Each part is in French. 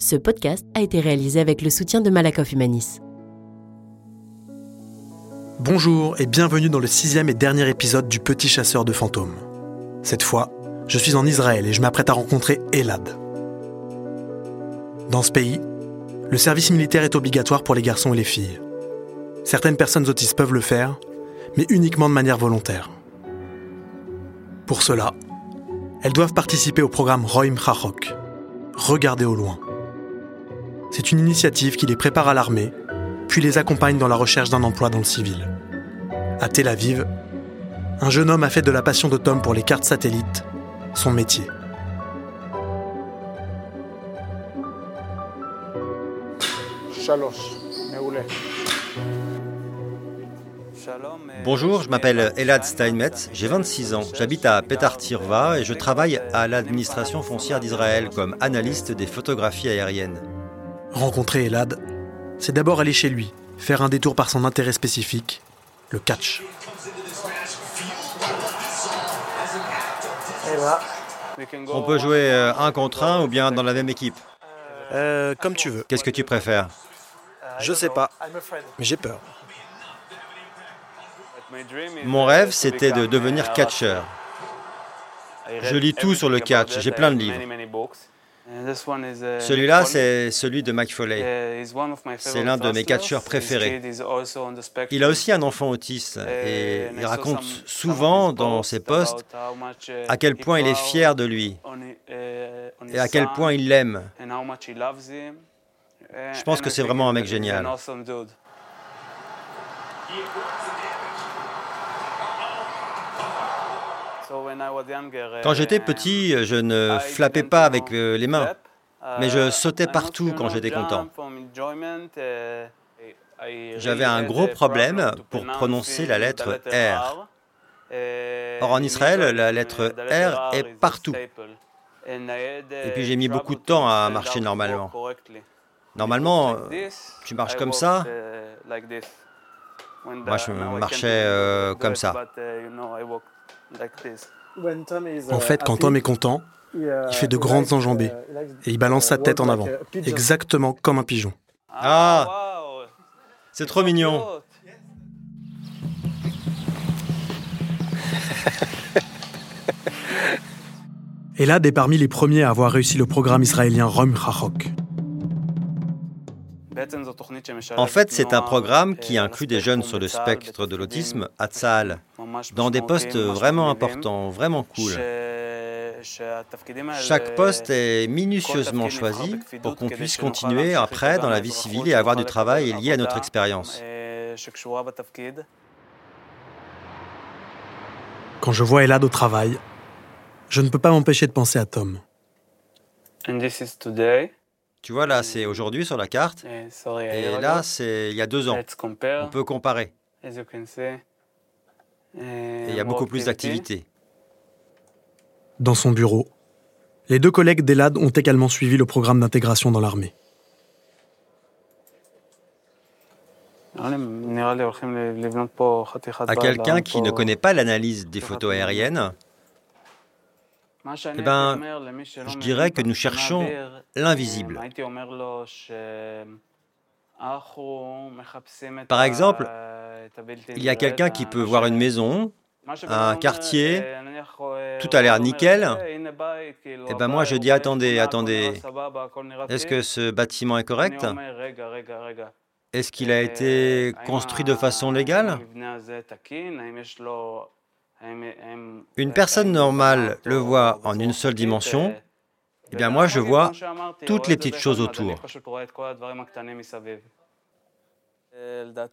Ce podcast a été réalisé avec le soutien de Malakoff Humanis. Bonjour et bienvenue dans le sixième et dernier épisode du Petit chasseur de fantômes. Cette fois, je suis en Israël et je m'apprête à rencontrer Elad. Dans ce pays, le service militaire est obligatoire pour les garçons et les filles. Certaines personnes autistes peuvent le faire, mais uniquement de manière volontaire. Pour cela, elles doivent participer au programme Roim Chachok, Regarder au loin. C'est une initiative qui les prépare à l'armée, puis les accompagne dans la recherche d'un emploi dans le civil. À Tel Aviv, un jeune homme a fait de la passion de Tom pour les cartes satellites son métier. Bonjour, je m'appelle Elad Steinmetz, j'ai 26 ans, j'habite à Petar Tirva et je travaille à l'administration foncière d'Israël comme analyste des photographies aériennes. Rencontrer Elad, c'est d'abord aller chez lui, faire un détour par son intérêt spécifique, le catch. On peut jouer euh, un contre un ou bien dans la même équipe. Euh, comme tu veux. Qu'est-ce que tu préfères? Je sais pas, mais j'ai peur. Mon rêve, c'était de devenir catcheur. Je lis tout sur le catch, j'ai plein de livres. Celui-là, c'est celui de Mike Foley. C'est l'un de mes catcheurs préférés. Il a aussi un enfant autiste et il raconte souvent dans ses posts à quel point il est fier de lui et à quel point il l'aime. Je pense que c'est vraiment un mec génial. Quand j'étais petit, je ne flappais pas avec euh, les mains, mais je sautais partout quand j'étais content. J'avais un gros problème pour prononcer la lettre R. Or, en Israël, la lettre R est partout. Et puis j'ai mis beaucoup de temps à marcher normalement. Normalement, tu marches comme ça. Moi, je marchais euh, comme ça. En fait, quand Tom est content, il fait de grandes enjambées. et il balance sa tête en avant, exactement comme un pigeon. Ah C'est trop mignon. Elad est parmi les premiers à avoir réussi le programme israélien Rom Chachok. En fait, c'est un programme qui inclut des jeunes sur le spectre de l'autisme à Tzahal, dans des postes vraiment importants, vraiment cool. Chaque poste est minutieusement choisi pour qu'on puisse continuer après dans la vie civile et avoir du travail lié à notre expérience. Quand je vois Elad au travail, je ne peux pas m'empêcher de penser à Tom. Tu vois, là, c'est aujourd'hui sur la carte. Et là, c'est il y a deux ans. On peut comparer. Et il y a beaucoup plus d'activités. Dans son bureau, les deux collègues d'Elad ont également suivi le programme d'intégration dans l'armée. À quelqu'un qui ne connaît pas l'analyse des photos aériennes, eh ben, je dirais que nous cherchons l'invisible. Par exemple, il y a quelqu'un qui peut voir une maison, un quartier, tout a l'air nickel. Et eh ben moi je dis attendez, attendez, est-ce que ce bâtiment est correct Est-ce qu'il a été construit de façon légale une personne normale le voit en une seule dimension, eh bien moi je vois toutes les petites choses autour.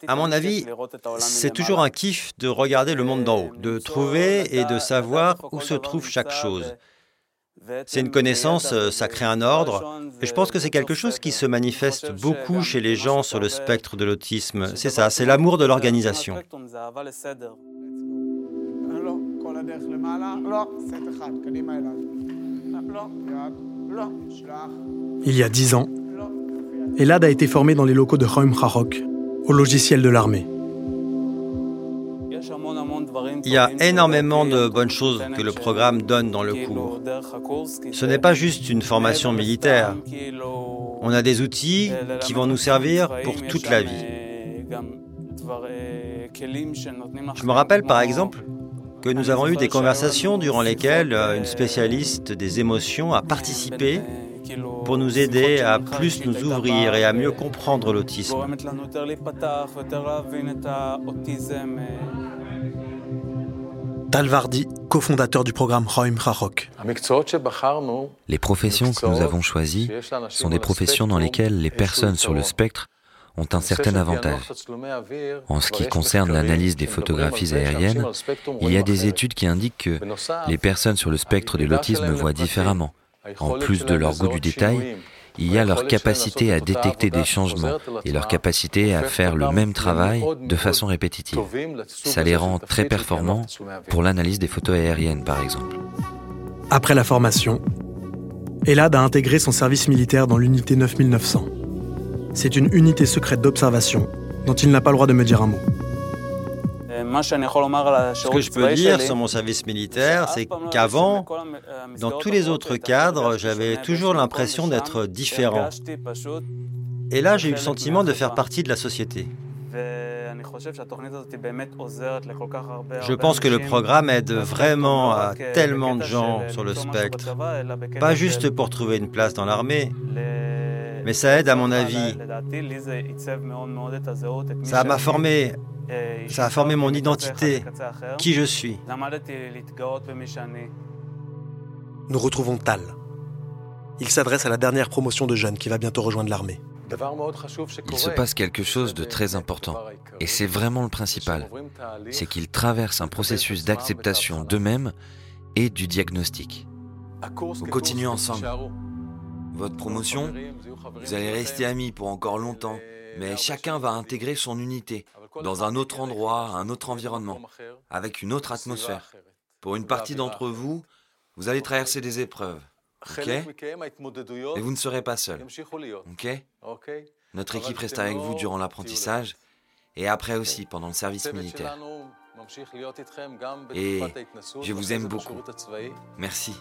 À mon avis, c'est toujours un kiff de regarder le monde d'en haut, de trouver et de savoir où se trouve chaque chose. C'est une connaissance, ça crée un ordre, et je pense que c'est quelque chose qui se manifeste beaucoup chez les gens sur le spectre de l'autisme. C'est ça, c'est l'amour de l'organisation. Il y a dix ans, Elad a été formé dans les locaux de Choim Chachok, au logiciel de l'armée. Il y a énormément de bonnes choses que le programme donne dans le cours. Ce n'est pas juste une formation militaire. On a des outils qui vont nous servir pour toute la vie. Je me rappelle par exemple que nous avons eu des conversations durant lesquelles une spécialiste des émotions a participé pour nous aider à plus nous ouvrir et à mieux comprendre l'autisme. Tal Vardi, cofondateur du programme Roim Rachok. Les professions que nous avons choisies sont des professions dans lesquelles les personnes sur le spectre ont un certain avantage. En ce qui concerne l'analyse des photographies aériennes, il y a des études qui indiquent que les personnes sur le spectre de l'autisme voient différemment. En plus de leur goût du détail, il y a leur capacité à détecter des changements et leur capacité à faire le même travail de façon répétitive. Ça les rend très performants pour l'analyse des photos aériennes, par exemple. Après la formation, Elad a intégré son service militaire dans l'unité 9900. C'est une unité secrète d'observation dont il n'a pas le droit de me dire un mot. Ce que je peux dire sur mon service militaire, c'est qu'avant, dans tous les autres cadres, j'avais toujours l'impression d'être différent. Et là, j'ai eu le sentiment de faire partie de la société. Je pense que le programme aide vraiment à tellement de gens sur le spectre, pas juste pour trouver une place dans l'armée, mais ça aide à mon avis. Ça m'a formé ça a formé mon identité, qui je suis. Nous retrouvons Tal. Il s'adresse à la dernière promotion de jeunes qui va bientôt rejoindre l'armée. Il se passe quelque chose de très important, et c'est vraiment le principal, c'est qu'ils traversent un processus d'acceptation d'eux-mêmes et du diagnostic. Vous continuez ensemble. Votre promotion, vous allez rester amis pour encore longtemps, mais chacun va intégrer son unité, dans un autre endroit, un autre environnement, avec une autre atmosphère. Pour une partie d'entre vous, vous allez traverser des épreuves. OK Et vous ne serez pas seul. OK Notre équipe reste avec vous durant l'apprentissage et après aussi pendant le service militaire. Et je vous aime beaucoup. Merci.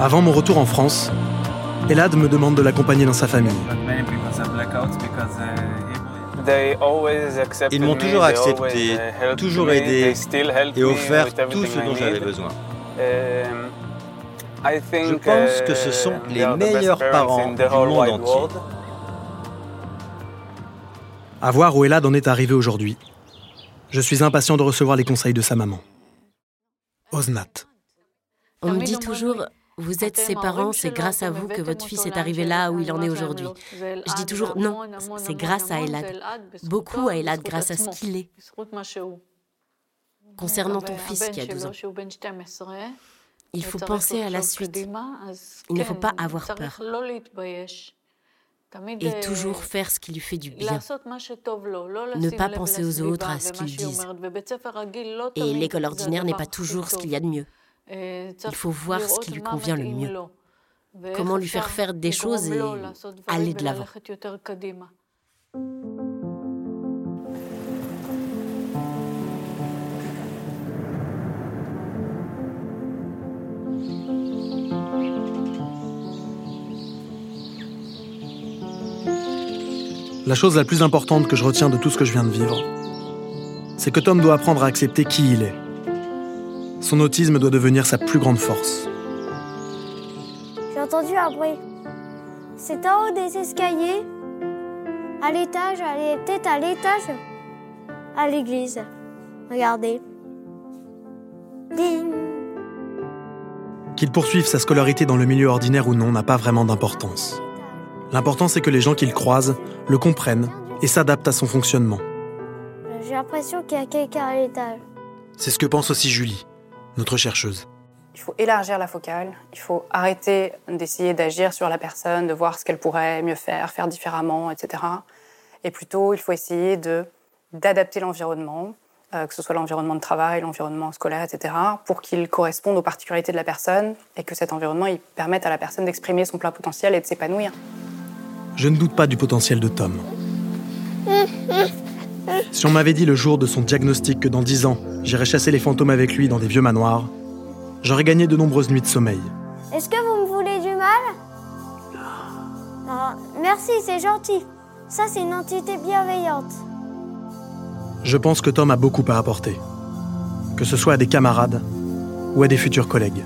Avant mon retour en France, Elad me demande de l'accompagner dans sa famille. Ils m'ont toujours accepté, toujours aidé et offert tout ce dont j'avais besoin. Je pense que ce sont les meilleurs parents du monde entier. À voir où Elad en est arrivé aujourd'hui. Je suis impatient de recevoir les conseils de sa maman. Osnat. On me dit toujours, vous êtes ses parents, c'est grâce à vous que votre fils est arrivé là où il en est aujourd'hui. Je dis toujours non, c'est grâce à Elad. Beaucoup à Elad grâce à ce qu'il est. Concernant ton fils qui a 12 ans, il faut penser à la suite. Il ne faut pas avoir peur. Et toujours faire ce qui lui fait du bien. Ne pas penser aux autres, à ce qu'ils disent. Et l'école ordinaire n'est pas toujours ce qu'il y a de mieux. Il faut voir ce qui lui convient le mieux. Comment lui faire faire des choses et aller de l'avant. La chose la plus importante que je retiens de tout ce que je viens de vivre, c'est que Tom doit apprendre à accepter qui il est son autisme doit devenir sa plus grande force. J'ai entendu un bruit. C'est en haut des escaliers, à l'étage, peut-être à l'étage, à l'église. Regardez. Ding. Qu'il poursuive sa scolarité dans le milieu ordinaire ou non n'a pas vraiment d'importance. L'important c'est que les gens qu'il croise le comprennent et s'adaptent à son fonctionnement. J'ai l'impression qu'il y a quelqu'un à l'étage. C'est ce que pense aussi Julie notre chercheuse. Il faut élargir la focale, il faut arrêter d'essayer d'agir sur la personne, de voir ce qu'elle pourrait mieux faire, faire différemment, etc. Et plutôt, il faut essayer de d'adapter l'environnement euh, que ce soit l'environnement de travail, l'environnement scolaire, etc., pour qu'il corresponde aux particularités de la personne et que cet environnement il permette à la personne d'exprimer son plein potentiel et de s'épanouir. Je ne doute pas du potentiel de Tom. Si on m'avait dit le jour de son diagnostic que dans dix ans, j'irais chasser les fantômes avec lui dans des vieux manoirs, j'aurais gagné de nombreuses nuits de sommeil. Est-ce que vous me voulez du mal? Merci, c'est gentil. Ça, c'est une entité bienveillante. Je pense que Tom a beaucoup à apporter, que ce soit à des camarades ou à des futurs collègues.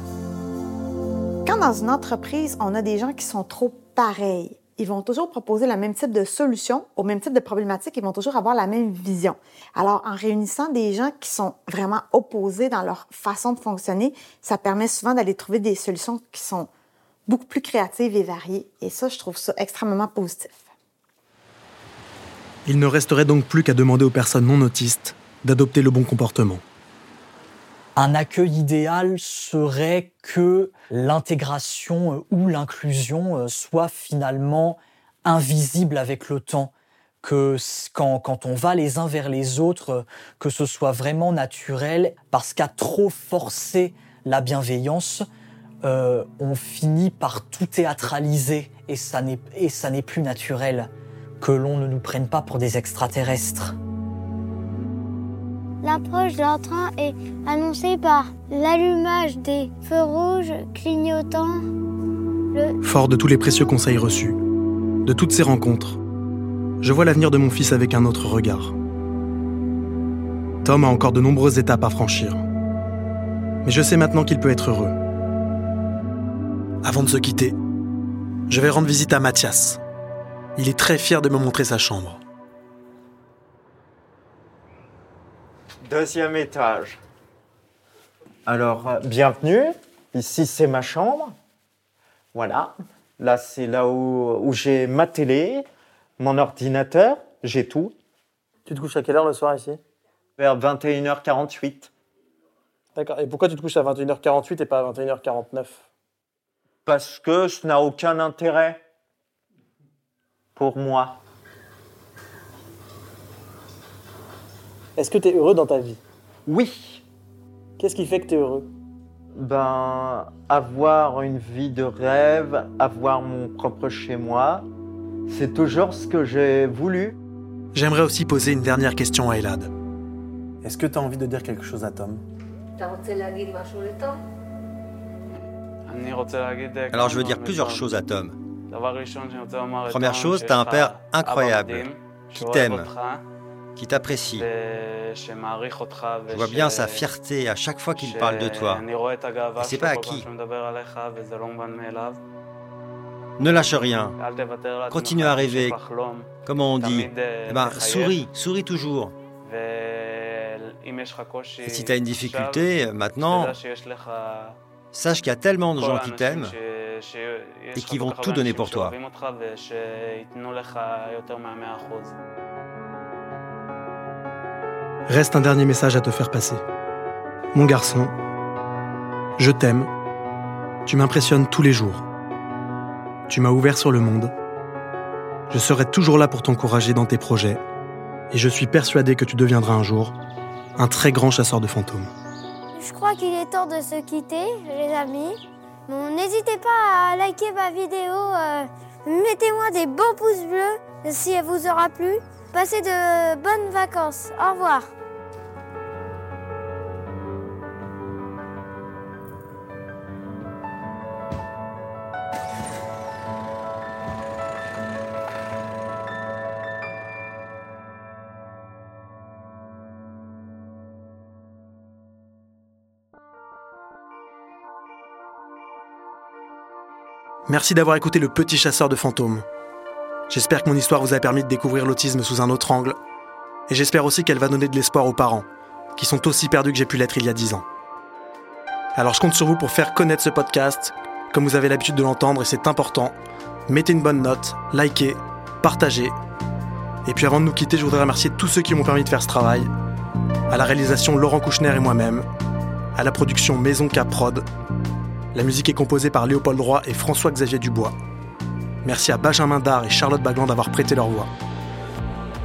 Quand dans une entreprise, on a des gens qui sont trop pareils, ils vont toujours proposer le même type de solution, au même type de problématique, ils vont toujours avoir la même vision. Alors, en réunissant des gens qui sont vraiment opposés dans leur façon de fonctionner, ça permet souvent d'aller trouver des solutions qui sont beaucoup plus créatives et variées. Et ça, je trouve ça extrêmement positif. Il ne resterait donc plus qu'à demander aux personnes non autistes d'adopter le bon comportement. Un accueil idéal serait que l'intégration euh, ou l'inclusion euh, soit finalement invisible avec le temps, que quand, on va les uns vers les autres, euh, que ce soit vraiment naturel, parce qu'à trop forcer la bienveillance, on finit par tout théâtraliser et ça n'est plus naturel que l'on ne nous prenne pas pour des extraterrestres. L'approche d'un train est annoncée par l'allumage des feux rouges clignotants. Fort de tous les précieux conseils reçus, de toutes ces rencontres, je vois l'avenir de mon fils avec un autre regard. Tom a encore de nombreuses étapes à franchir. Mais je sais maintenant qu'il peut être heureux. Avant de se quitter, je vais rendre visite à Mathias, il est très fier de me montrer sa chambre. Deuxième étage. Alors, euh, bienvenue. Ici, c'est ma chambre. Voilà. Là, c'est là où, où j'ai ma télé, mon ordinateur, j'ai tout. Tu te couches à quelle heure le soir ici? Vers 21h48. D'accord. Et pourquoi tu te couches à 21h48 et pas à 21h49 Parce que ça n'a aucun intérêt pour moi. Est-ce que tu es heureux dans ta vie? Oui. Qu'est-ce qui fait que tu es heureux? Ben, avoir une vie de rêve, avoir mon propre chez moi, c'est toujours ce que j'ai voulu. J'aimerais aussi poser une dernière question à Elad. Est-ce que tu as envie de dire quelque chose à Tom? Alors je veux dire plusieurs choses à Tom. Première chose, tu as un père incroyable, qui t'aime, qui t'apprécie. Je vois bien sa fierté à chaque fois qu'il parle de toi. Et c'est pas acquis. Ne lâche rien. Continue à rêver. Comment on dit eh ben, Souris, souris toujours. Et si tu as une difficulté, maintenant, sache qu'il y a tellement de gens qui t'aiment et qui vont tout donner pour toi. Reste un dernier message à te faire passer. Mon garçon, je t'aime. Tu m'impressionnes tous les jours. Tu m'as ouvert sur le monde. Je serai toujours là pour t'encourager dans tes projets. Et je suis persuadé que tu deviendras un jour un très grand chasseur de fantômes. Je crois qu'il est temps de se quitter, les amis. N'hésitez pas à liker ma vidéo. Euh, mettez-moi des bons pouces bleus si elle vous aura plu. Passez de bonnes vacances. Au revoir. Merci d'avoir écouté Le Petit Chasseur de Fantômes. J'espère que mon histoire vous a permis de découvrir l'autisme sous un autre angle. Et j'espère aussi qu'elle va donner de l'espoir aux parents, qui sont aussi perdus que j'ai pu l'être il y a dix ans. Alors je compte sur vous pour faire connaître ce podcast, comme vous avez l'habitude de l'entendre et c'est important. Mettez une bonne note, likez, partagez. Et puis avant de nous quitter, je voudrais remercier tous ceux qui m'ont permis de faire ce travail. À la réalisation Laurent Kouchner et moi-même. À la production Maison Cap Prod la musique est composée par Léopold Roy et François-Xavier Dubois. Merci à Benjamin Dard et Charlotte Bagland d'avoir prêté leur voix.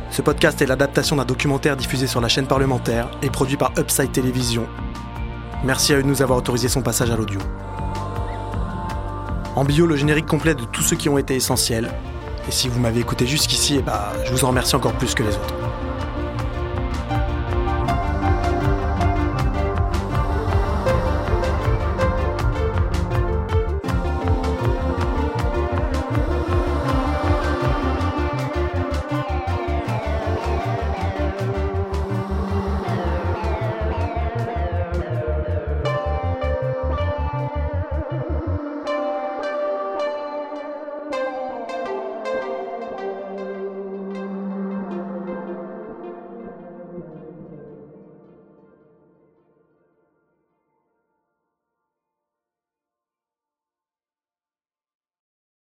Ce podcast est l'adaptation d'un documentaire diffusé sur la chaîne parlementaire et produit par Upside Télévision. Merci à eux de nous avoir autorisé son passage à l'audio. En bio, le générique complet de tous ceux qui ont été essentiels. Et si vous m'avez écouté jusqu'ici, eh bah, je vous en remercie encore plus que les autres.